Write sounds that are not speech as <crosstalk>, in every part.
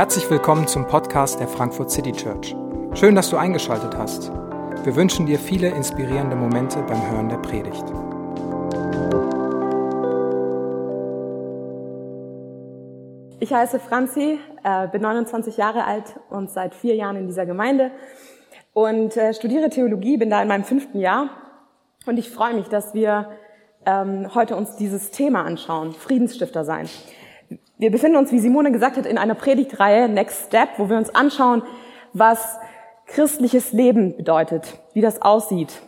Herzlich willkommen zum Podcast der Frankfurt City Church. Schön, dass du eingeschaltet hast. Wir wünschen dir viele inspirierende Momente beim Hören der Predigt. Ich heiße Franzi, äh, bin 29 Jahre alt und seit vier Jahren in dieser Gemeinde und äh, studiere Theologie, bin da in meinem fünften Jahr und ich freue mich, dass wir ähm, heute uns dieses Thema anschauen, Friedensstifter sein. Wir befinden uns, wie Simone gesagt hat, in einer Predigtreihe Next Step, wo wir uns anschauen, was christliches Leben bedeutet, wie das aussieht.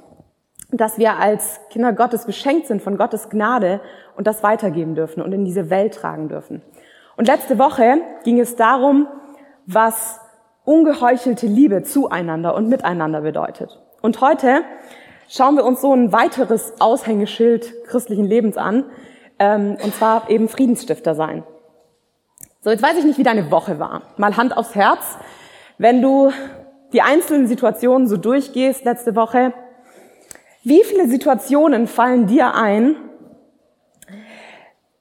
Dass wir als Kinder Gottes beschenkt sind von Gottes Gnade und das weitergeben dürfen und in diese Welt tragen dürfen. Und letzte Woche ging es darum, was ungeheuchelte Liebe zueinander und miteinander bedeutet. Und heute schauen wir uns so ein weiteres Aushängeschild christlichen Lebens an, ähm, und zwar eben Friedensstifter sein. So, jetzt weiß ich nicht, wie deine Woche war. Mal Hand aufs Herz. Wenn du die einzelnen Situationen so durchgehst letzte Woche, wie viele Situationen fallen dir ein,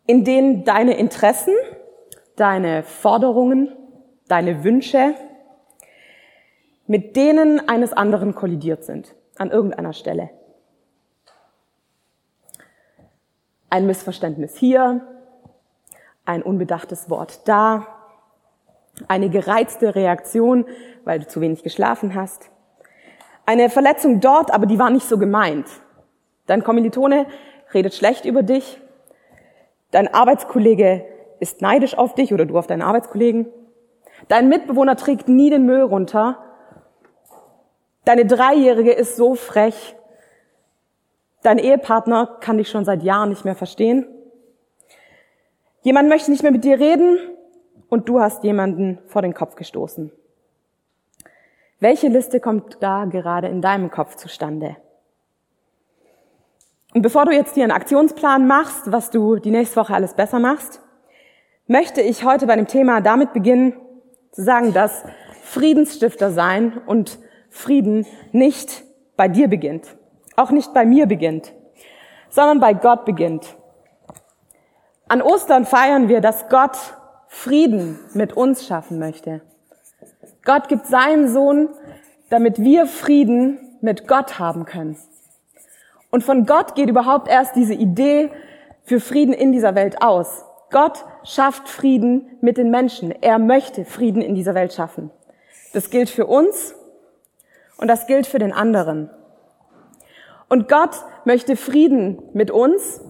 in denen deine Interessen, deine Forderungen, deine Wünsche mit denen eines anderen kollidiert sind, an irgendeiner Stelle? Ein Missverständnis hier, ein unbedachtes Wort. Da, eine gereizte Reaktion, weil du zu wenig geschlafen hast, eine Verletzung dort, aber die war nicht so gemeint. Dein Kommilitone redet schlecht über dich, dein Arbeitskollege ist neidisch auf dich oder du auf deinen Arbeitskollegen, dein Mitbewohner trägt nie den Müll runter, deine Dreijährige ist so frech, dein Ehepartner kann dich schon seit Jahren nicht mehr verstehen, Jemand möchte nicht mehr mit dir reden und du hast jemanden vor den Kopf gestoßen. Welche Liste kommt da gerade in deinem Kopf zustande? Und bevor du jetzt dir einen Aktionsplan machst, was du die nächste Woche alles besser machst, möchte ich heute bei dem Thema damit beginnen, zu sagen, dass Friedensstifter sein und Frieden nicht bei dir beginnt, auch nicht bei mir beginnt, sondern bei Gott beginnt. An Ostern feiern wir, dass Gott Frieden mit uns schaffen möchte. Gott gibt seinen Sohn, damit wir Frieden mit Gott haben können. Und von Gott geht überhaupt erst diese Idee für Frieden in dieser Welt aus. Gott schafft Frieden mit den Menschen. Er möchte Frieden in dieser Welt schaffen. Das gilt für uns und das gilt für den anderen. Und Gott möchte Frieden mit uns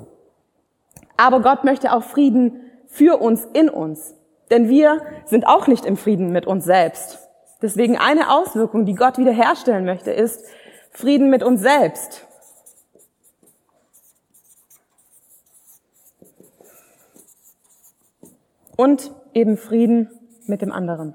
aber Gott möchte auch Frieden für uns in uns. Denn wir sind auch nicht im Frieden mit uns selbst. Deswegen eine Auswirkung, die Gott wiederherstellen möchte, ist Frieden mit uns selbst. Und eben Frieden mit dem anderen.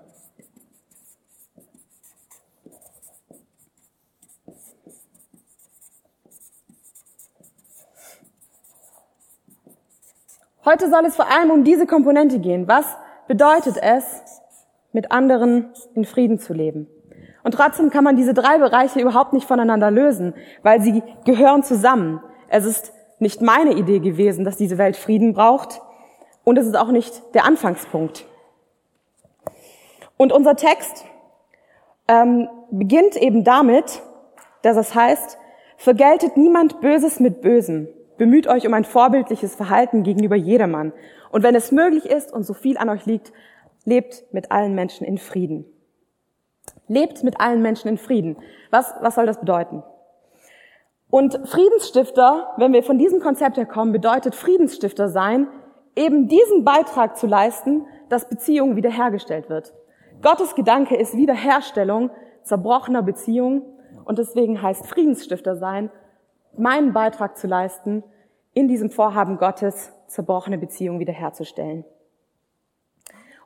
Heute soll es vor allem um diese Komponente gehen. Was bedeutet es, mit anderen in Frieden zu leben? Und trotzdem kann man diese drei Bereiche überhaupt nicht voneinander lösen, weil sie gehören zusammen. Es ist nicht meine Idee gewesen, dass diese Welt Frieden braucht und es ist auch nicht der Anfangspunkt. Und unser Text ähm, beginnt eben damit, dass es heißt, vergeltet niemand Böses mit Bösem, Bemüht euch um ein vorbildliches Verhalten gegenüber jedermann. Und wenn es möglich ist und so viel an euch liegt, lebt mit allen Menschen in Frieden. Lebt mit allen Menschen in Frieden. Was, was soll das bedeuten? Und Friedensstifter, wenn wir von diesem Konzept herkommen, bedeutet Friedensstifter sein, eben diesen Beitrag zu leisten, dass Beziehung wiederhergestellt wird. Gottes Gedanke ist Wiederherstellung zerbrochener Beziehungen und deswegen heißt Friedensstifter sein, meinen Beitrag zu leisten, in diesem Vorhaben Gottes zerbrochene Beziehungen wiederherzustellen.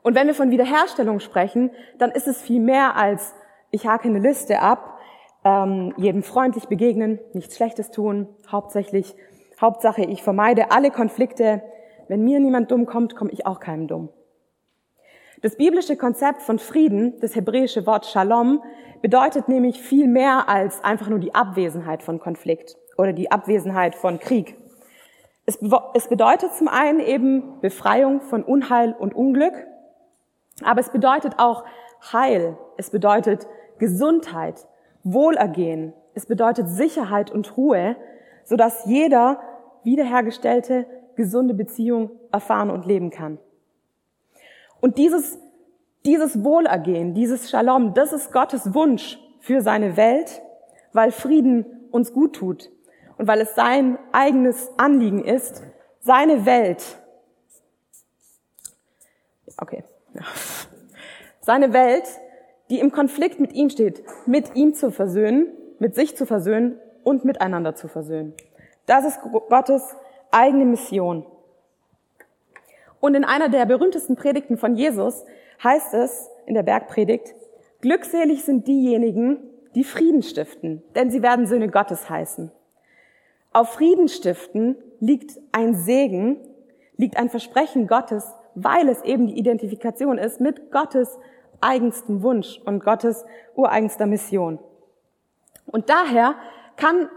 Und wenn wir von Wiederherstellung sprechen, dann ist es viel mehr als, ich hake eine Liste ab, ähm, jedem freundlich begegnen, nichts Schlechtes tun, hauptsächlich, Hauptsache, ich vermeide alle Konflikte. Wenn mir niemand dumm kommt, komme ich auch keinem dumm. Das biblische Konzept von Frieden, das hebräische Wort Shalom, bedeutet nämlich viel mehr als einfach nur die Abwesenheit von Konflikt oder die Abwesenheit von Krieg. Es, es bedeutet zum einen eben Befreiung von Unheil und Unglück. Aber es bedeutet auch Heil, es bedeutet Gesundheit, Wohlergehen, es bedeutet Sicherheit und Ruhe, sodass jeder wiederhergestellte, gesunde Beziehung erfahren und leben kann. Und dieses, dieses Wohlergehen, dieses Shalom, das ist Gottes Wunsch für seine Welt, weil Frieden uns gut tut und weil es sein eigenes Anliegen ist, seine Welt, okay, <laughs> seine Welt, die im Konflikt mit ihm steht, mit ihm zu versöhnen, mit sich zu versöhnen und miteinander zu versöhnen. Das ist Gottes eigene Mission. Und in einer der berühmtesten Predigten von Jesus heißt es in der Bergpredigt, glückselig sind diejenigen, die Frieden stiften, denn sie werden Söhne Gottes heißen. Auf Frieden stiften liegt ein Segen, liegt ein Versprechen Gottes, weil es eben die Identifikation ist mit Gottes eigenstem Wunsch und Gottes ureigenster Mission. Und daher kann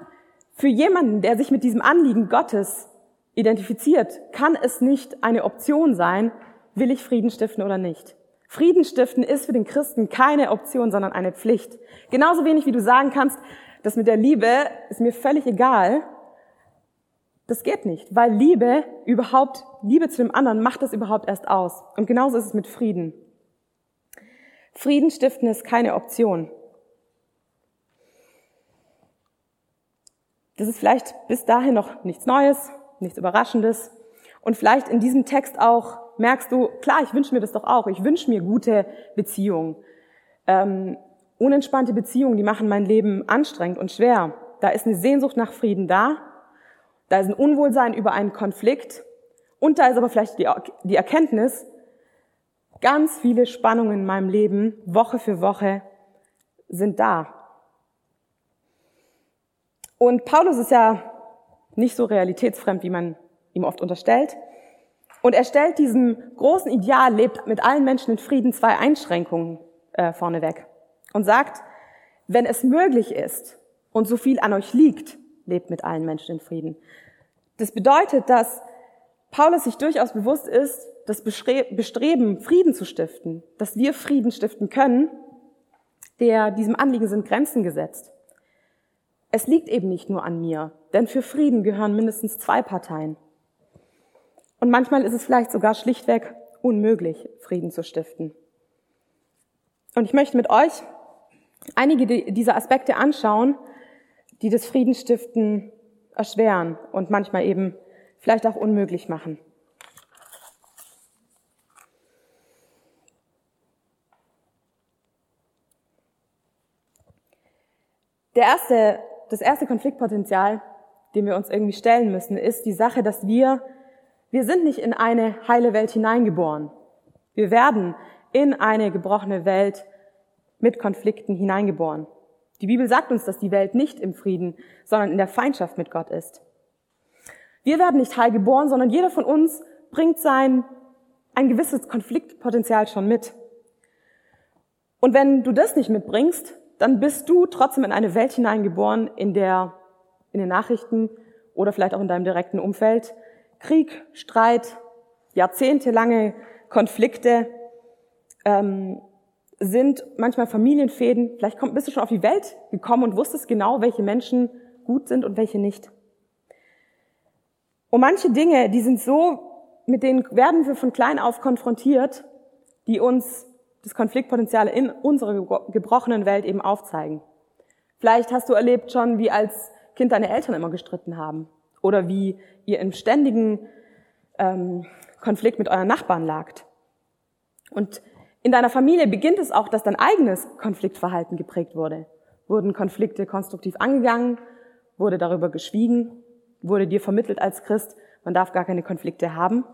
für jemanden, der sich mit diesem Anliegen Gottes identifiziert, kann es nicht eine Option sein, will ich Frieden stiften oder nicht. Frieden stiften ist für den Christen keine Option, sondern eine Pflicht. Genauso wenig wie du sagen kannst, das mit der Liebe ist mir völlig egal. Das geht nicht, weil Liebe überhaupt, Liebe zu dem anderen macht das überhaupt erst aus. Und genauso ist es mit Frieden. Frieden stiften ist keine Option. Das ist vielleicht bis dahin noch nichts Neues, nichts Überraschendes. Und vielleicht in diesem Text auch merkst du, klar, ich wünsche mir das doch auch. Ich wünsche mir gute Beziehungen. Ähm, unentspannte Beziehungen, die machen mein Leben anstrengend und schwer. Da ist eine Sehnsucht nach Frieden da. Da ist ein Unwohlsein über einen Konflikt. Und da ist aber vielleicht die, Erkenntnis, ganz viele Spannungen in meinem Leben, Woche für Woche, sind da. Und Paulus ist ja nicht so realitätsfremd, wie man ihm oft unterstellt. Und er stellt diesem großen Ideal, lebt mit allen Menschen in Frieden, zwei Einschränkungen äh, vorneweg. Und sagt, wenn es möglich ist und so viel an euch liegt, lebt mit allen Menschen in Frieden. Das bedeutet, dass Paulus sich durchaus bewusst ist, das Bestreben, Frieden zu stiften, dass wir Frieden stiften können, der diesem Anliegen sind Grenzen gesetzt. Es liegt eben nicht nur an mir, denn für Frieden gehören mindestens zwei Parteien. Und manchmal ist es vielleicht sogar schlichtweg unmöglich, Frieden zu stiften. Und ich möchte mit euch einige dieser Aspekte anschauen, die das Friedensstiften erschweren und manchmal eben vielleicht auch unmöglich machen. Der erste, das erste Konfliktpotenzial, dem wir uns irgendwie stellen müssen, ist die Sache, dass wir wir sind nicht in eine heile Welt hineingeboren. Wir werden in eine gebrochene Welt mit Konflikten hineingeboren. Die Bibel sagt uns, dass die Welt nicht im Frieden, sondern in der Feindschaft mit Gott ist. Wir werden nicht heil geboren, sondern jeder von uns bringt sein, ein gewisses Konfliktpotenzial schon mit. Und wenn du das nicht mitbringst, dann bist du trotzdem in eine Welt hineingeboren, in der in den Nachrichten oder vielleicht auch in deinem direkten Umfeld Krieg, Streit, jahrzehntelange Konflikte ähm, sind manchmal Familienfäden. Vielleicht komm, bist du schon auf die Welt gekommen und wusstest genau, welche Menschen gut sind und welche nicht. Und manche Dinge, die sind so, mit denen werden wir von klein auf konfrontiert, die uns das Konfliktpotenzial in unserer gebrochenen Welt eben aufzeigen. Vielleicht hast du erlebt schon, wie als Kind deine Eltern immer gestritten haben oder wie ihr im ständigen ähm, Konflikt mit euren Nachbarn lagt. Und in deiner Familie beginnt es auch, dass dein eigenes Konfliktverhalten geprägt wurde. Wurden Konflikte konstruktiv angegangen? Wurde darüber geschwiegen? Wurde dir vermittelt als Christ, man darf gar keine Konflikte haben?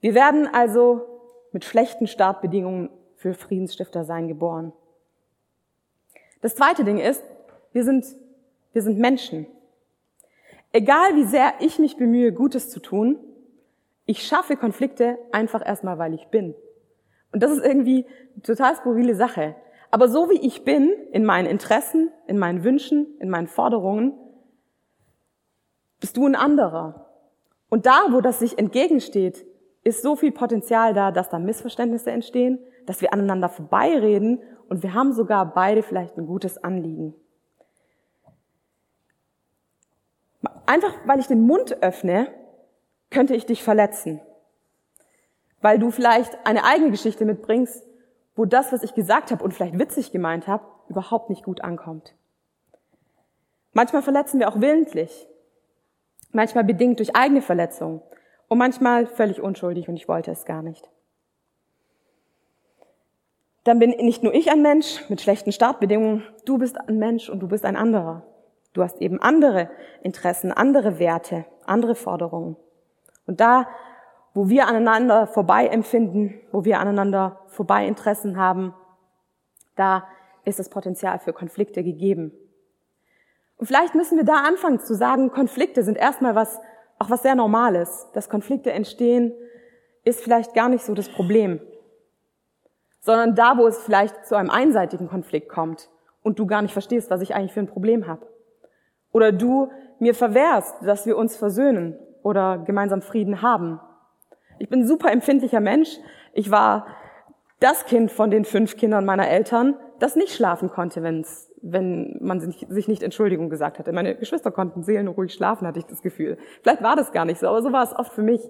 Wir werden also mit schlechten Startbedingungen für Friedensstifter sein geboren. Das zweite Ding ist, wir sind, wir sind Menschen. Egal wie sehr ich mich bemühe, Gutes zu tun, ich schaffe Konflikte einfach erstmal, weil ich bin. Und das ist irgendwie eine total skurrile Sache. Aber so wie ich bin, in meinen Interessen, in meinen Wünschen, in meinen Forderungen, bist du ein anderer. Und da, wo das sich entgegensteht, ist so viel Potenzial da, dass da Missverständnisse entstehen, dass wir aneinander vorbeireden und wir haben sogar beide vielleicht ein gutes Anliegen. Einfach weil ich den Mund öffne, könnte ich dich verletzen. Weil du vielleicht eine eigene Geschichte mitbringst, wo das, was ich gesagt habe und vielleicht witzig gemeint habe, überhaupt nicht gut ankommt. Manchmal verletzen wir auch willentlich. Manchmal bedingt durch eigene Verletzungen. Und manchmal völlig unschuldig und ich wollte es gar nicht. Dann bin nicht nur ich ein Mensch mit schlechten Startbedingungen, du bist ein Mensch und du bist ein anderer. Du hast eben andere Interessen, andere Werte, andere Forderungen. Und da, wo wir aneinander vorbei empfinden, wo wir aneinander vorbei Interessen haben, da ist das Potenzial für Konflikte gegeben. Und vielleicht müssen wir da anfangen zu sagen, Konflikte sind erstmal was, auch was sehr Normales. Dass Konflikte entstehen, ist vielleicht gar nicht so das Problem. Sondern da, wo es vielleicht zu einem einseitigen Konflikt kommt und du gar nicht verstehst, was ich eigentlich für ein Problem habe. Oder du mir verwehrst, dass wir uns versöhnen oder gemeinsam Frieden haben. Ich bin ein super empfindlicher Mensch. Ich war das Kind von den fünf Kindern meiner Eltern, das nicht schlafen konnte, wenn's, wenn man sich nicht Entschuldigung gesagt hatte. Meine Geschwister konnten seelenruhig schlafen, hatte ich das Gefühl. Vielleicht war das gar nicht so, aber so war es oft für mich,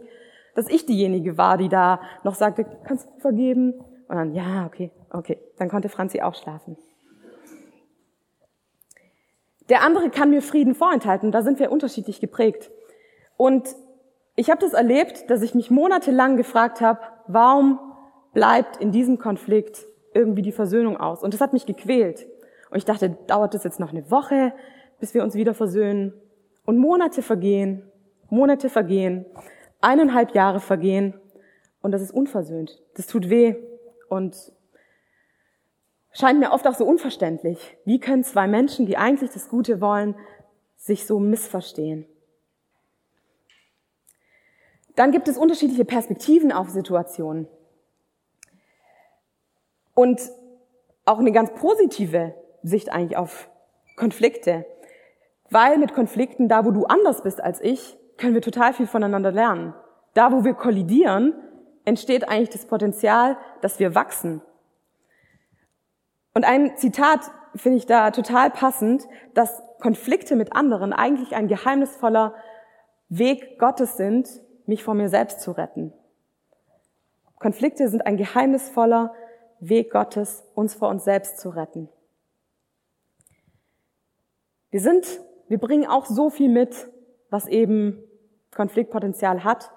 dass ich diejenige war, die da noch sagte, kannst du vergeben? Und dann, ja, okay, okay. Dann konnte Franzi auch schlafen. Der andere kann mir Frieden vorenthalten. Da sind wir unterschiedlich geprägt. Und ich habe das erlebt, dass ich mich monatelang gefragt habe, warum bleibt in diesem Konflikt irgendwie die Versöhnung aus? Und das hat mich gequält. Und ich dachte, dauert das jetzt noch eine Woche, bis wir uns wieder versöhnen? Und Monate vergehen, Monate vergehen, eineinhalb Jahre vergehen und das ist unversöhnt. Das tut weh und scheint mir oft auch so unverständlich. Wie können zwei Menschen, die eigentlich das Gute wollen, sich so missverstehen? Dann gibt es unterschiedliche Perspektiven auf Situationen. Und auch eine ganz positive Sicht eigentlich auf Konflikte. Weil mit Konflikten, da wo du anders bist als ich, können wir total viel voneinander lernen. Da wo wir kollidieren, entsteht eigentlich das Potenzial, dass wir wachsen. Und ein Zitat finde ich da total passend, dass Konflikte mit anderen eigentlich ein geheimnisvoller Weg Gottes sind, mich vor mir selbst zu retten. Konflikte sind ein geheimnisvoller Weg Gottes, uns vor uns selbst zu retten. Wir sind, wir bringen auch so viel mit, was eben Konfliktpotenzial hat,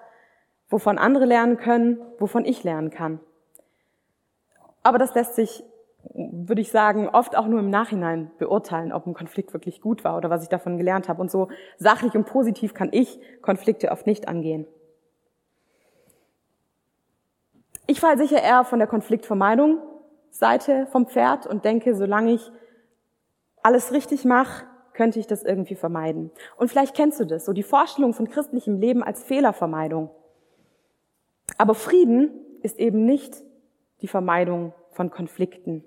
wovon andere lernen können, wovon ich lernen kann. Aber das lässt sich würde ich sagen, oft auch nur im Nachhinein beurteilen, ob ein Konflikt wirklich gut war oder was ich davon gelernt habe. Und so sachlich und positiv kann ich Konflikte oft nicht angehen. Ich falle sicher eher von der Konfliktvermeidung Seite vom Pferd und denke, solange ich alles richtig mache, könnte ich das irgendwie vermeiden. Und vielleicht kennst du das, so die Vorstellung von christlichem Leben als Fehlervermeidung. Aber Frieden ist eben nicht die Vermeidung von Konflikten.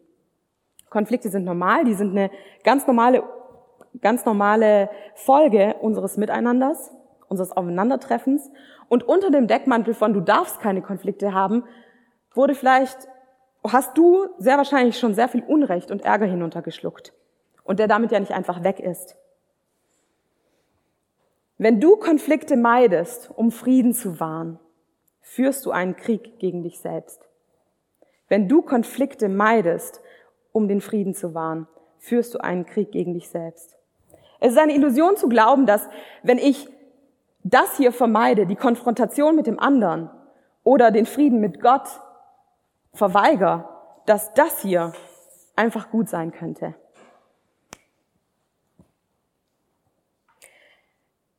Konflikte sind normal, die sind eine ganz normale, ganz normale Folge unseres Miteinanders, unseres Aufeinandertreffens. Und unter dem Deckmantel von du darfst keine Konflikte haben, wurde vielleicht, hast du sehr wahrscheinlich schon sehr viel Unrecht und Ärger hinuntergeschluckt. Und der damit ja nicht einfach weg ist. Wenn du Konflikte meidest, um Frieden zu wahren, führst du einen Krieg gegen dich selbst. Wenn du Konflikte meidest, um den Frieden zu wahren, führst du einen Krieg gegen dich selbst. Es ist eine Illusion zu glauben, dass wenn ich das hier vermeide, die Konfrontation mit dem anderen oder den Frieden mit Gott verweigere, dass das hier einfach gut sein könnte.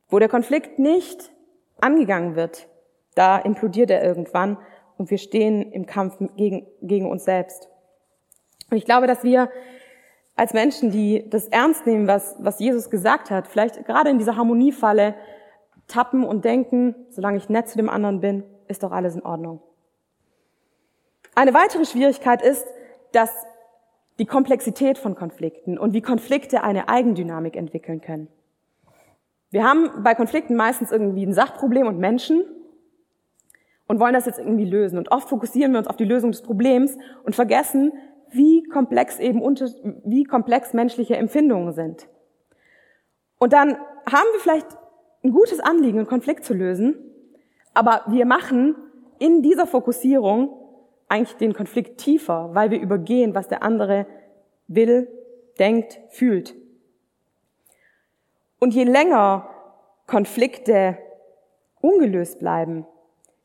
Wo der Konflikt nicht angegangen wird, da implodiert er irgendwann und wir stehen im Kampf gegen, gegen uns selbst. Und ich glaube, dass wir als Menschen, die das ernst nehmen, was, was Jesus gesagt hat, vielleicht gerade in dieser Harmoniefalle tappen und denken, solange ich nett zu dem anderen bin, ist doch alles in Ordnung. Eine weitere Schwierigkeit ist, dass die Komplexität von Konflikten und wie Konflikte eine Eigendynamik entwickeln können. Wir haben bei Konflikten meistens irgendwie ein Sachproblem und Menschen. und wollen das jetzt irgendwie lösen. Und oft fokussieren wir uns auf die Lösung des Problems und vergessen, wie komplex eben unter, wie komplex menschliche Empfindungen sind. Und dann haben wir vielleicht ein gutes Anliegen, einen Konflikt zu lösen, aber wir machen in dieser Fokussierung eigentlich den Konflikt tiefer, weil wir übergehen, was der andere will, denkt, fühlt. Und je länger Konflikte ungelöst bleiben,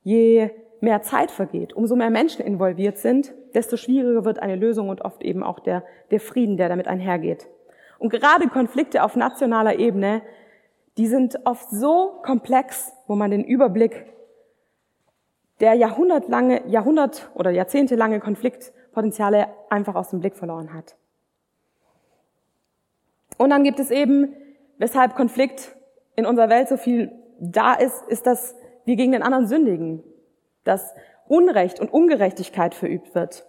je mehr Zeit vergeht, umso mehr Menschen involviert sind, desto schwieriger wird eine Lösung und oft eben auch der, der Frieden, der damit einhergeht. Und gerade Konflikte auf nationaler Ebene, die sind oft so komplex, wo man den Überblick der jahrhundertlange, Jahrhundert- oder jahrzehntelange Konfliktpotenziale einfach aus dem Blick verloren hat. Und dann gibt es eben, weshalb Konflikt in unserer Welt so viel da ist, ist, dass wir gegen den anderen sündigen, dass Unrecht und Ungerechtigkeit verübt wird,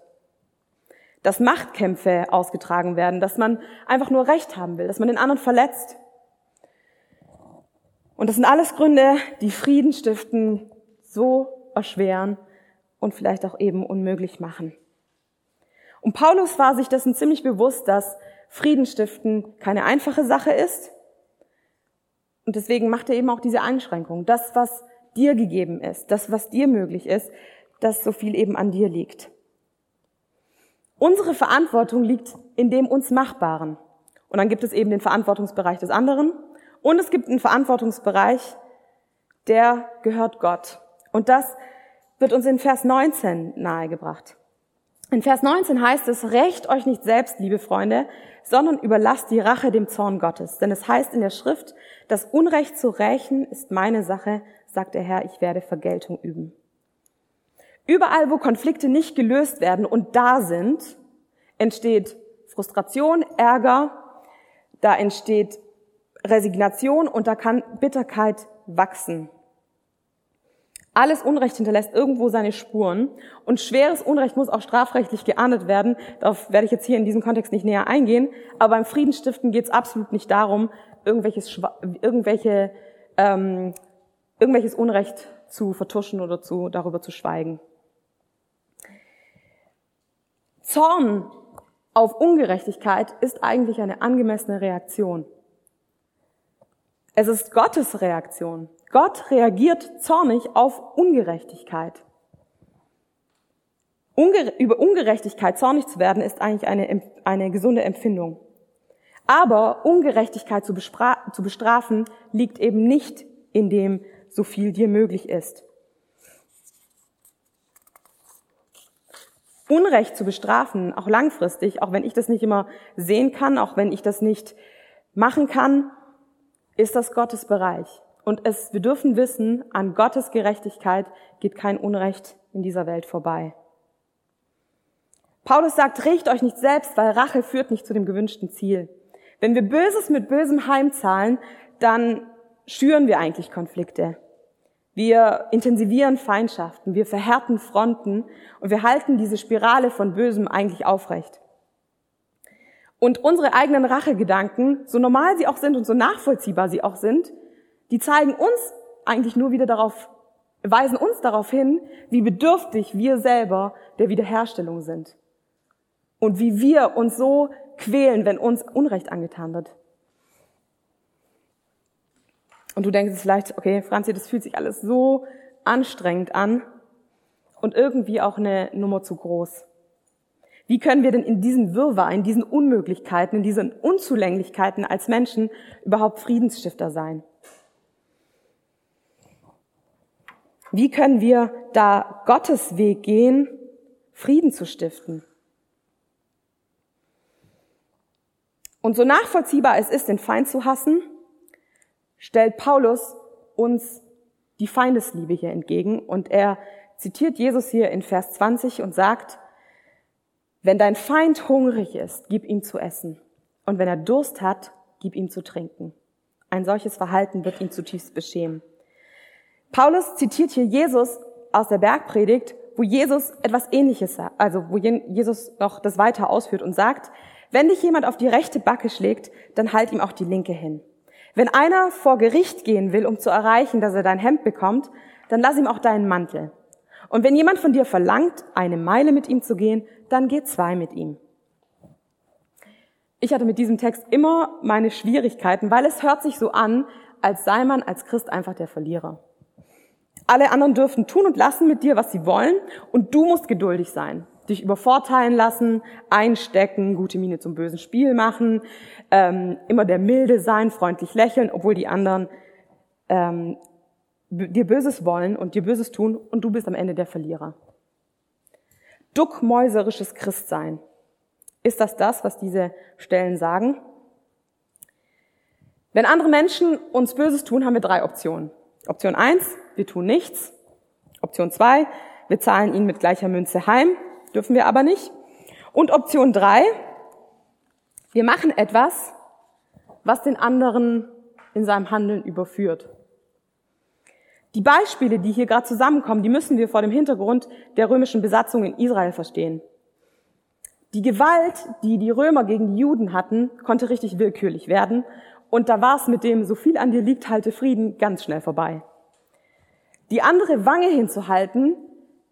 dass Machtkämpfe ausgetragen werden, dass man einfach nur Recht haben will, dass man den anderen verletzt. Und das sind alles Gründe, die Frieden stiften, so erschweren und vielleicht auch eben unmöglich machen. Und Paulus war sich dessen ziemlich bewusst, dass Frieden stiften keine einfache Sache ist. Und deswegen macht er eben auch diese Einschränkung. Das, was dir gegeben ist, das, was dir möglich ist, dass so viel eben an dir liegt. Unsere Verantwortung liegt in dem uns Machbaren. Und dann gibt es eben den Verantwortungsbereich des anderen. Und es gibt einen Verantwortungsbereich, der gehört Gott. Und das wird uns in Vers 19 nahegebracht. In Vers 19 heißt es, rächt euch nicht selbst, liebe Freunde, sondern überlasst die Rache dem Zorn Gottes. Denn es heißt in der Schrift, das Unrecht zu rächen ist meine Sache, sagt der Herr, ich werde Vergeltung üben. Überall, wo Konflikte nicht gelöst werden und da sind, entsteht Frustration, Ärger, da entsteht Resignation und da kann Bitterkeit wachsen. Alles Unrecht hinterlässt irgendwo seine Spuren und schweres Unrecht muss auch strafrechtlich geahndet werden. Darauf werde ich jetzt hier in diesem Kontext nicht näher eingehen. Aber beim Friedensstiften geht es absolut nicht darum, irgendwelches, irgendwelche, ähm, irgendwelches Unrecht zu vertuschen oder zu, darüber zu schweigen. Zorn auf Ungerechtigkeit ist eigentlich eine angemessene Reaktion. Es ist Gottes Reaktion. Gott reagiert zornig auf Ungerechtigkeit. Unger über Ungerechtigkeit zornig zu werden, ist eigentlich eine, eine gesunde Empfindung. Aber Ungerechtigkeit zu, zu bestrafen liegt eben nicht in dem, so viel dir möglich ist. Unrecht zu bestrafen, auch langfristig, auch wenn ich das nicht immer sehen kann, auch wenn ich das nicht machen kann, ist das Gottes Bereich. Und es, wir dürfen wissen, an Gottes Gerechtigkeit geht kein Unrecht in dieser Welt vorbei. Paulus sagt, riecht euch nicht selbst, weil Rache führt nicht zu dem gewünschten Ziel. Wenn wir Böses mit Bösem heimzahlen, dann schüren wir eigentlich Konflikte. Wir intensivieren Feindschaften, wir verhärten Fronten und wir halten diese Spirale von Bösem eigentlich aufrecht. Und unsere eigenen Rachegedanken, so normal sie auch sind und so nachvollziehbar sie auch sind, die zeigen uns eigentlich nur wieder darauf, weisen uns darauf hin, wie bedürftig wir selber der Wiederherstellung sind. Und wie wir uns so quälen, wenn uns Unrecht angetan wird. Und du denkst vielleicht, okay, Franzi, das fühlt sich alles so anstrengend an und irgendwie auch eine Nummer zu groß. Wie können wir denn in diesem Wirrwarr, in diesen Unmöglichkeiten, in diesen Unzulänglichkeiten als Menschen überhaupt Friedensstifter sein? Wie können wir da Gottes Weg gehen, Frieden zu stiften? Und so nachvollziehbar es ist, den Feind zu hassen, stellt Paulus uns die Feindesliebe hier entgegen und er zitiert Jesus hier in Vers 20 und sagt, wenn dein Feind hungrig ist, gib ihm zu essen. Und wenn er Durst hat, gib ihm zu trinken. Ein solches Verhalten wird ihn zutiefst beschämen. Paulus zitiert hier Jesus aus der Bergpredigt, wo Jesus etwas ähnliches sagt, also wo Jesus noch das weiter ausführt und sagt, wenn dich jemand auf die rechte Backe schlägt, dann halt ihm auch die linke hin. Wenn einer vor Gericht gehen will, um zu erreichen, dass er dein Hemd bekommt, dann lass ihm auch deinen Mantel. Und wenn jemand von dir verlangt, eine Meile mit ihm zu gehen, dann geh zwei mit ihm. Ich hatte mit diesem Text immer meine Schwierigkeiten, weil es hört sich so an, als sei man als Christ einfach der Verlierer. Alle anderen dürften tun und lassen mit dir, was sie wollen, und du musst geduldig sein, dich übervorteilen lassen, einstecken, gute Miene zum bösen Spiel machen, ähm, immer der Milde sein, freundlich lächeln, obwohl die anderen ähm, dir Böses wollen und dir Böses tun, und du bist am Ende der Verlierer. Duckmäuserisches Christsein. Ist das das, was diese Stellen sagen? Wenn andere Menschen uns Böses tun, haben wir drei Optionen. Option eins: wir tun nichts. Option zwei: wir zahlen ihnen mit gleicher Münze heim, dürfen wir aber nicht. Und Option drei: wir machen etwas, was den anderen in seinem Handeln überführt. Die Beispiele, die hier gerade zusammenkommen, die müssen wir vor dem Hintergrund der römischen Besatzung in Israel verstehen. Die Gewalt, die die Römer gegen die Juden hatten, konnte richtig willkürlich werden. Und da war es mit dem, so viel an dir liegt, halte Frieden, ganz schnell vorbei. Die andere Wange hinzuhalten,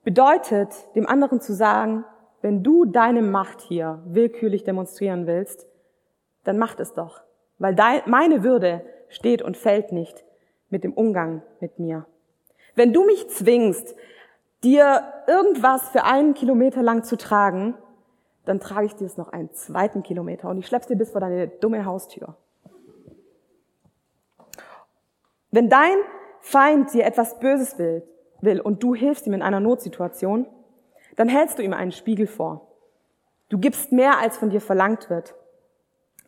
bedeutet, dem anderen zu sagen, wenn du deine Macht hier willkürlich demonstrieren willst, dann macht es doch. Weil dein, meine Würde steht und fällt nicht mit dem Umgang mit mir. Wenn du mich zwingst, dir irgendwas für einen Kilometer lang zu tragen, dann trage ich dir es noch einen zweiten Kilometer und ich schlepp's dir bis vor deine dumme Haustür. Wenn dein Feind dir etwas Böses will, will und du hilfst ihm in einer Notsituation, dann hältst du ihm einen Spiegel vor. Du gibst mehr, als von dir verlangt wird.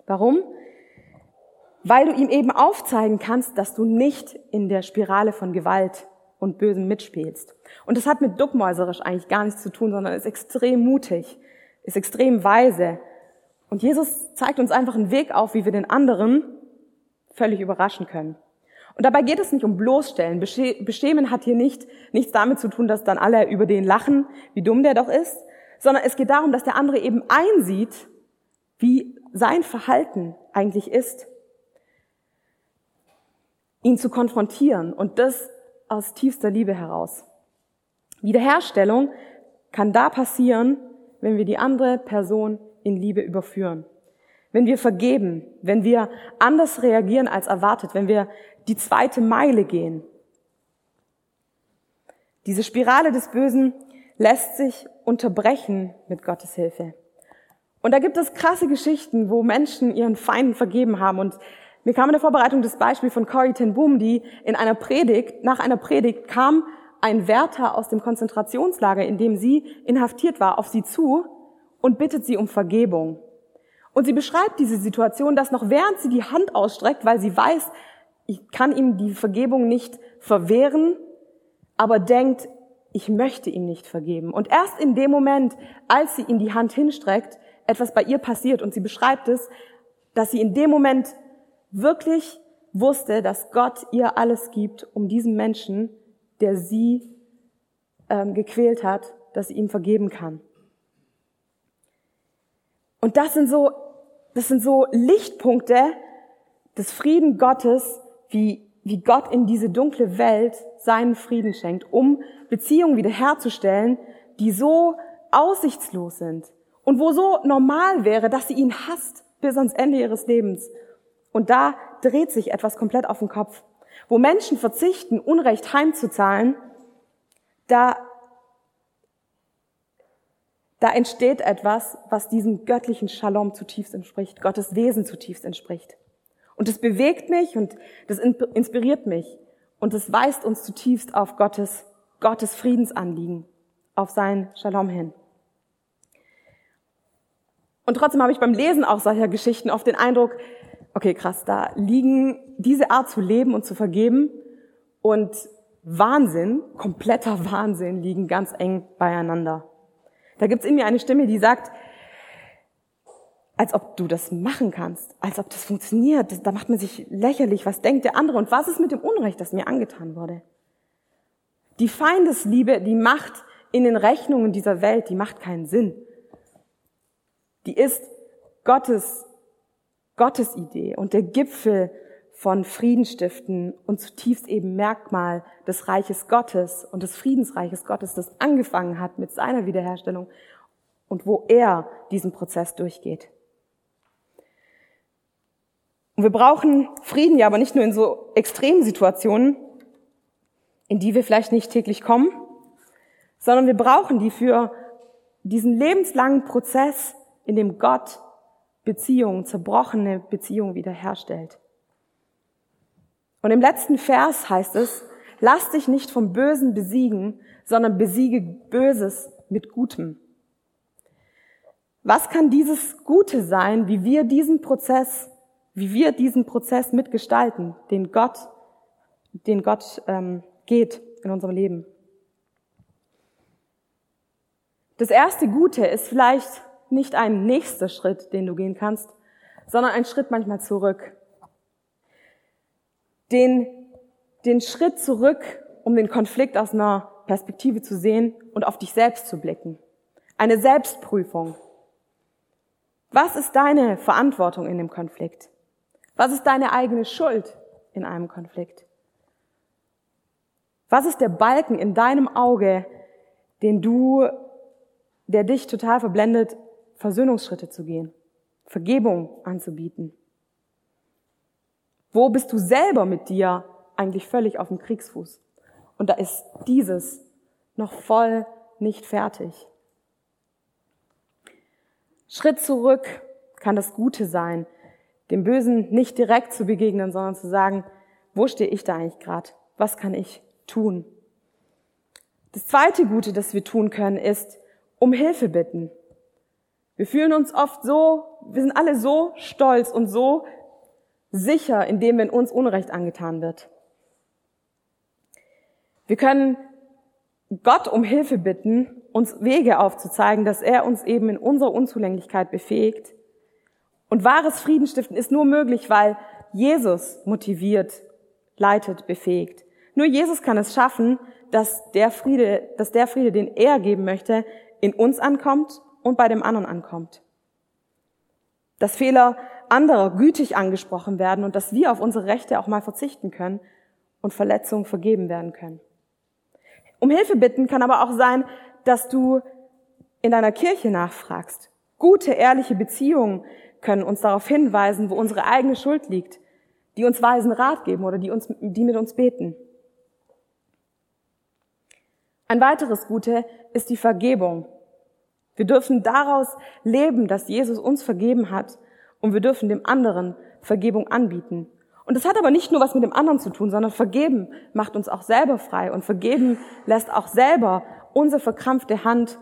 Warum? Weil du ihm eben aufzeigen kannst, dass du nicht in der Spirale von Gewalt und Bösem mitspielst. Und das hat mit duckmäuserisch eigentlich gar nichts zu tun, sondern ist extrem mutig, ist extrem weise. Und Jesus zeigt uns einfach einen Weg auf, wie wir den anderen völlig überraschen können. Und dabei geht es nicht um bloßstellen. Beschämen hat hier nicht, nichts damit zu tun, dass dann alle über den lachen, wie dumm der doch ist, sondern es geht darum, dass der andere eben einsieht, wie sein Verhalten eigentlich ist. Ihn zu konfrontieren und das aus tiefster Liebe heraus. Wiederherstellung kann da passieren, wenn wir die andere Person in Liebe überführen. Wenn wir vergeben, wenn wir anders reagieren als erwartet, wenn wir die zweite Meile gehen. Diese Spirale des Bösen lässt sich unterbrechen mit Gottes Hilfe. Und da gibt es krasse Geschichten, wo Menschen ihren Feinden vergeben haben. Und mir kam in der Vorbereitung das Beispiel von Corrie ten Boom, die in einer Predigt, nach einer Predigt kam ein Wärter aus dem Konzentrationslager, in dem sie inhaftiert war, auf sie zu und bittet sie um Vergebung. Und sie beschreibt diese Situation, dass noch während sie die Hand ausstreckt, weil sie weiß, ich kann ihm die Vergebung nicht verwehren, aber denkt, ich möchte ihm nicht vergeben. Und erst in dem Moment, als sie ihm die Hand hinstreckt, etwas bei ihr passiert und sie beschreibt es, dass sie in dem Moment wirklich wusste, dass Gott ihr alles gibt, um diesen Menschen, der sie ähm, gequält hat, dass sie ihm vergeben kann. Und das sind so, das sind so Lichtpunkte des Frieden Gottes, wie, wie Gott in diese dunkle Welt seinen Frieden schenkt, um Beziehungen wiederherzustellen, die so aussichtslos sind und wo so normal wäre, dass sie ihn hasst bis ans Ende ihres Lebens. Und da dreht sich etwas komplett auf den Kopf. Wo Menschen verzichten, Unrecht heimzuzahlen, da, da entsteht etwas, was diesem göttlichen Shalom zutiefst entspricht, Gottes Wesen zutiefst entspricht. Und es bewegt mich und das inspiriert mich. Und es weist uns zutiefst auf Gottes, Gottes Friedensanliegen, auf sein Shalom hin. Und trotzdem habe ich beim Lesen auch solcher Geschichten oft den Eindruck, okay, krass, da liegen diese Art zu leben und zu vergeben und Wahnsinn, kompletter Wahnsinn liegen ganz eng beieinander. Da gibt's in mir eine Stimme, die sagt, als ob du das machen kannst, als ob das funktioniert. Da macht man sich lächerlich. Was denkt der andere? Und was ist mit dem Unrecht, das mir angetan wurde? Die Feindesliebe, die macht in den Rechnungen dieser Welt, die macht keinen Sinn. Die ist Gottes, Gottes Idee und der Gipfel von Frieden stiften und zutiefst eben Merkmal des Reiches Gottes und des Friedensreiches Gottes, das angefangen hat mit seiner Wiederherstellung und wo er diesen Prozess durchgeht. Und wir brauchen Frieden ja aber nicht nur in so extremen Situationen, in die wir vielleicht nicht täglich kommen, sondern wir brauchen die für diesen lebenslangen Prozess, in dem Gott Beziehungen, zerbrochene Beziehungen wiederherstellt. Und im letzten Vers heißt es, lass dich nicht vom Bösen besiegen, sondern besiege Böses mit Gutem. Was kann dieses Gute sein, wie wir diesen Prozess, wie wir diesen Prozess mitgestalten, den Gott, den Gott ähm, geht in unserem Leben? Das erste Gute ist vielleicht nicht ein nächster Schritt, den du gehen kannst, sondern ein Schritt manchmal zurück den, den Schritt zurück, um den Konflikt aus einer Perspektive zu sehen und auf dich selbst zu blicken. Eine Selbstprüfung. Was ist deine Verantwortung in dem Konflikt? Was ist deine eigene Schuld in einem Konflikt? Was ist der Balken in deinem Auge, den du, der dich total verblendet, Versöhnungsschritte zu gehen, Vergebung anzubieten? Wo bist du selber mit dir eigentlich völlig auf dem Kriegsfuß? Und da ist dieses noch voll nicht fertig. Schritt zurück kann das Gute sein, dem Bösen nicht direkt zu begegnen, sondern zu sagen, wo stehe ich da eigentlich gerade? Was kann ich tun? Das zweite Gute, das wir tun können, ist um Hilfe bitten. Wir fühlen uns oft so, wir sind alle so stolz und so sicher, indem wenn uns Unrecht angetan wird. Wir können Gott um Hilfe bitten, uns Wege aufzuzeigen, dass er uns eben in unserer Unzulänglichkeit befähigt. Und wahres Friedenstiften ist nur möglich, weil Jesus motiviert, leitet, befähigt. Nur Jesus kann es schaffen, dass der Friede, dass der Friede, den er geben möchte, in uns ankommt und bei dem anderen ankommt. Dass Fehler anderer gütig angesprochen werden und dass wir auf unsere Rechte auch mal verzichten können und Verletzungen vergeben werden können. Um Hilfe bitten kann aber auch sein, dass du in deiner Kirche nachfragst. Gute, ehrliche Beziehungen können uns darauf hinweisen, wo unsere eigene Schuld liegt, die uns weisen Rat geben oder die, uns, die mit uns beten. Ein weiteres Gute ist die Vergebung. Wir dürfen daraus leben, dass Jesus uns vergeben hat und wir dürfen dem anderen Vergebung anbieten. Und das hat aber nicht nur was mit dem anderen zu tun, sondern vergeben macht uns auch selber frei und vergeben lässt auch selber unsere verkrampfte Hand,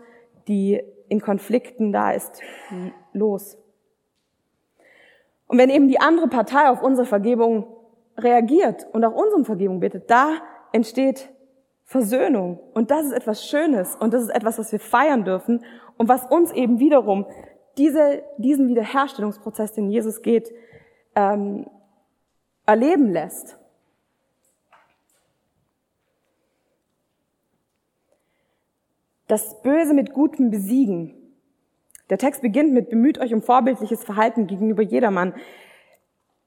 die in Konflikten da ist, los. Und wenn eben die andere Partei auf unsere Vergebung reagiert und auch unsere Vergebung bittet, da entsteht Versöhnung. Und das ist etwas Schönes und das ist etwas, was wir feiern dürfen und was uns eben wiederum diese, diesen Wiederherstellungsprozess, den Jesus geht, ähm, erleben lässt. Das Böse mit Gutem besiegen. Der Text beginnt mit bemüht euch um vorbildliches Verhalten gegenüber jedermann.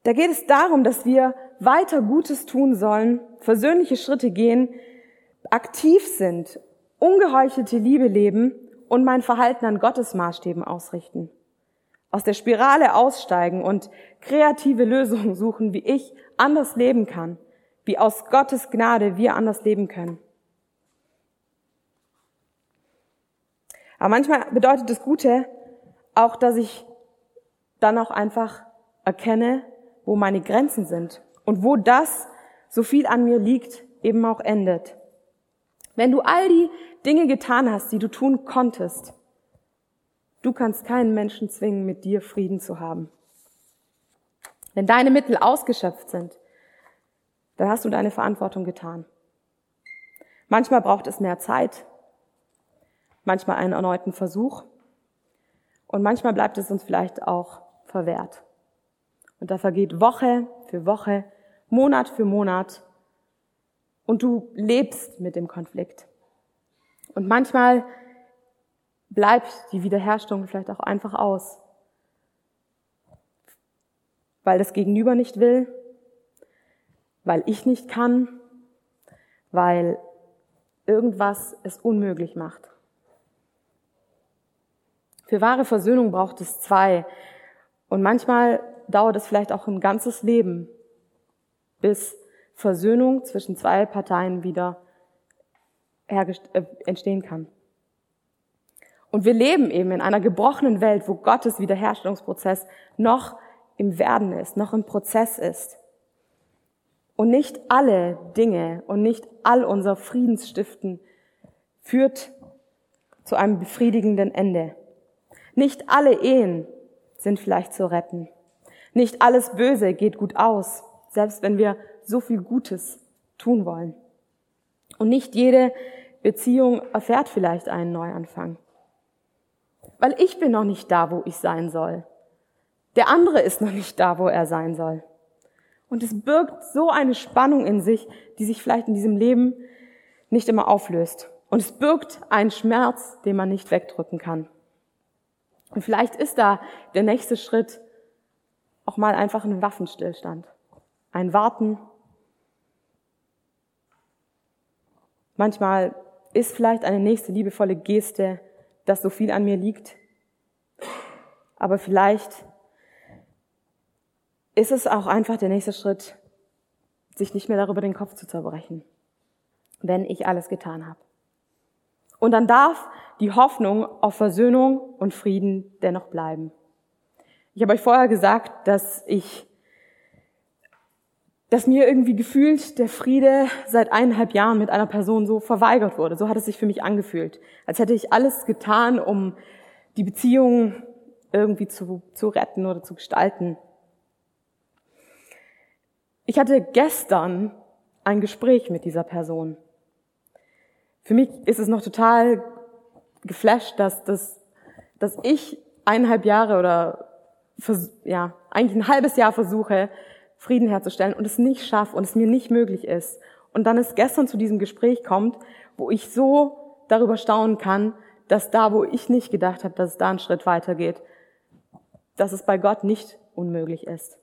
Da geht es darum, dass wir weiter Gutes tun sollen, versöhnliche Schritte gehen, aktiv sind, ungeheuchelte Liebe leben und mein Verhalten an Gottes Maßstäben ausrichten. Aus der Spirale aussteigen und kreative Lösungen suchen, wie ich anders leben kann, wie aus Gottes Gnade wir anders leben können. Aber manchmal bedeutet das Gute auch, dass ich dann auch einfach erkenne, wo meine Grenzen sind und wo das, so viel an mir liegt, eben auch endet. Wenn du all die Dinge getan hast, die du tun konntest, du kannst keinen Menschen zwingen, mit dir Frieden zu haben. Wenn deine Mittel ausgeschöpft sind, dann hast du deine Verantwortung getan. Manchmal braucht es mehr Zeit, manchmal einen erneuten Versuch und manchmal bleibt es uns vielleicht auch verwehrt. Und da vergeht Woche für Woche, Monat für Monat und du lebst mit dem Konflikt. Und manchmal bleibt die Wiederherstellung vielleicht auch einfach aus, weil das Gegenüber nicht will weil ich nicht kann, weil irgendwas es unmöglich macht. Für wahre Versöhnung braucht es zwei. Und manchmal dauert es vielleicht auch ein ganzes Leben, bis Versöhnung zwischen zwei Parteien wieder äh, entstehen kann. Und wir leben eben in einer gebrochenen Welt, wo Gottes Wiederherstellungsprozess noch im Werden ist, noch im Prozess ist. Und nicht alle Dinge und nicht all unser Friedensstiften führt zu einem befriedigenden Ende. Nicht alle Ehen sind vielleicht zu retten. Nicht alles Böse geht gut aus, selbst wenn wir so viel Gutes tun wollen. Und nicht jede Beziehung erfährt vielleicht einen Neuanfang weil ich bin noch nicht da, wo ich sein soll. Der andere ist noch nicht da, wo er sein soll. Und es birgt so eine Spannung in sich, die sich vielleicht in diesem Leben nicht immer auflöst. Und es birgt einen Schmerz, den man nicht wegdrücken kann. Und vielleicht ist da der nächste Schritt auch mal einfach ein Waffenstillstand. Ein Warten. Manchmal ist vielleicht eine nächste liebevolle Geste dass so viel an mir liegt. Aber vielleicht ist es auch einfach der nächste Schritt, sich nicht mehr darüber den Kopf zu zerbrechen, wenn ich alles getan habe. Und dann darf die Hoffnung auf Versöhnung und Frieden dennoch bleiben. Ich habe euch vorher gesagt, dass ich dass mir irgendwie gefühlt der Friede seit eineinhalb Jahren mit einer Person so verweigert wurde. So hat es sich für mich angefühlt. Als hätte ich alles getan, um die Beziehung irgendwie zu, zu retten oder zu gestalten. Ich hatte gestern ein Gespräch mit dieser Person. Für mich ist es noch total geflasht, dass, dass, dass ich eineinhalb Jahre oder ja, eigentlich ein halbes Jahr versuche, Frieden herzustellen und es nicht schaffe und es mir nicht möglich ist. Und dann es gestern zu diesem Gespräch kommt, wo ich so darüber staunen kann, dass da, wo ich nicht gedacht habe, dass es da einen Schritt weitergeht, dass es bei Gott nicht unmöglich ist.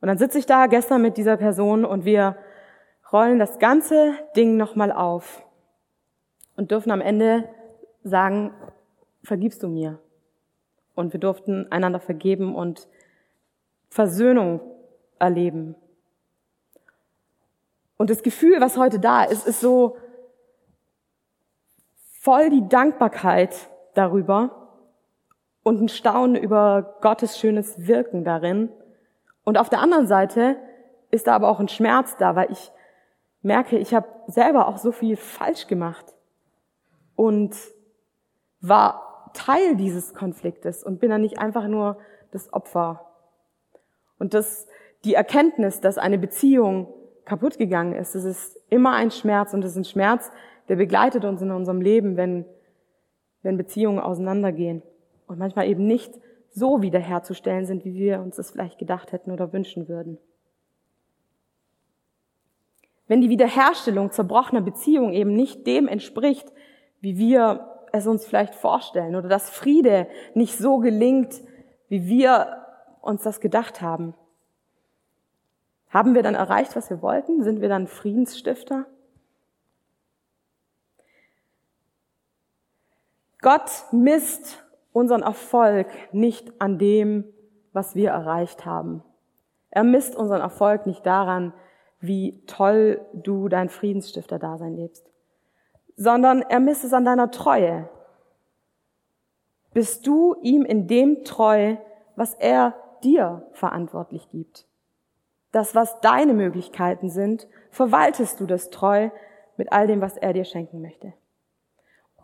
Und dann sitze ich da gestern mit dieser Person und wir rollen das ganze Ding nochmal auf und dürfen am Ende sagen, vergibst du mir? Und wir durften einander vergeben und Versöhnung erleben. Und das Gefühl, was heute da ist, ist so voll die Dankbarkeit darüber und ein Staunen über Gottes schönes Wirken darin. Und auf der anderen Seite ist da aber auch ein Schmerz da, weil ich merke, ich habe selber auch so viel falsch gemacht und war Teil dieses Konfliktes und bin dann nicht einfach nur das Opfer. Und das die Erkenntnis, dass eine Beziehung kaputt gegangen ist, das ist immer ein Schmerz und das ist ein Schmerz, der begleitet uns in unserem Leben, wenn, wenn Beziehungen auseinandergehen und manchmal eben nicht so wiederherzustellen sind, wie wir uns das vielleicht gedacht hätten oder wünschen würden. Wenn die Wiederherstellung zerbrochener Beziehungen eben nicht dem entspricht, wie wir es uns vielleicht vorstellen oder dass Friede nicht so gelingt, wie wir uns das gedacht haben, haben wir dann erreicht, was wir wollten? Sind wir dann Friedensstifter? Gott misst unseren Erfolg nicht an dem, was wir erreicht haben. Er misst unseren Erfolg nicht daran, wie toll du dein Friedensstifter-Dasein lebst, sondern er misst es an deiner Treue. Bist du ihm in dem treu, was er dir verantwortlich gibt? Das, was deine Möglichkeiten sind, verwaltest du das treu mit all dem, was er dir schenken möchte.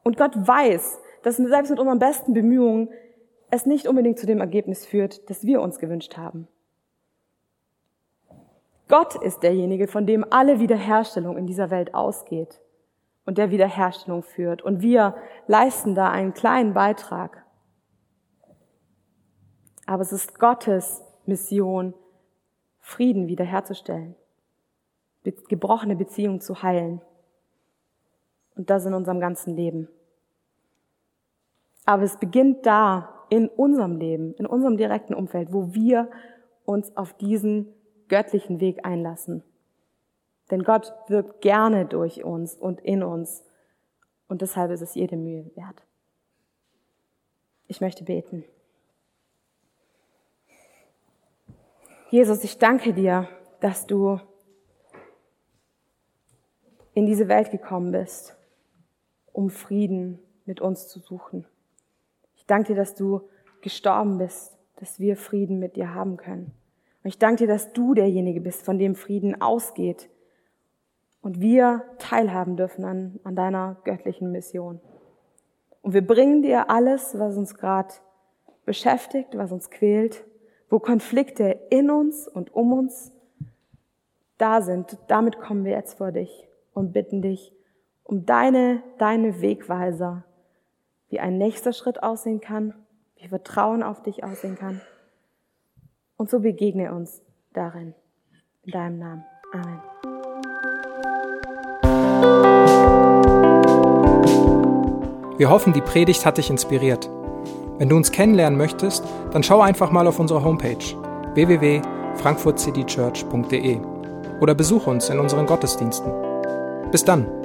Und Gott weiß, dass selbst mit unseren besten Bemühungen es nicht unbedingt zu dem Ergebnis führt, das wir uns gewünscht haben. Gott ist derjenige, von dem alle Wiederherstellung in dieser Welt ausgeht und der Wiederherstellung führt. Und wir leisten da einen kleinen Beitrag. Aber es ist Gottes Mission, Frieden wiederherzustellen, gebrochene Beziehungen zu heilen. Und das in unserem ganzen Leben. Aber es beginnt da, in unserem Leben, in unserem direkten Umfeld, wo wir uns auf diesen göttlichen Weg einlassen Denn Gott wirkt gerne durch uns und in uns. Und deshalb ist es jede Mühe wert. Ich möchte beten. Jesus, ich danke dir, dass du in diese Welt gekommen bist, um Frieden mit uns zu suchen. Ich danke dir, dass du gestorben bist, dass wir Frieden mit dir haben können. Und ich danke dir, dass du derjenige bist, von dem Frieden ausgeht und wir teilhaben dürfen an, an deiner göttlichen Mission. Und wir bringen dir alles, was uns gerade beschäftigt, was uns quält, wo Konflikte in uns und um uns da sind. Damit kommen wir jetzt vor dich und bitten dich um deine, deine Wegweiser, wie ein nächster Schritt aussehen kann, wie Vertrauen auf dich aussehen kann. Und so begegne uns darin. In deinem Namen. Amen. Wir hoffen, die Predigt hat dich inspiriert. Wenn du uns kennenlernen möchtest, dann schau einfach mal auf unsere Homepage www.frankfurtcitychurch.de oder besuche uns in unseren Gottesdiensten. Bis dann!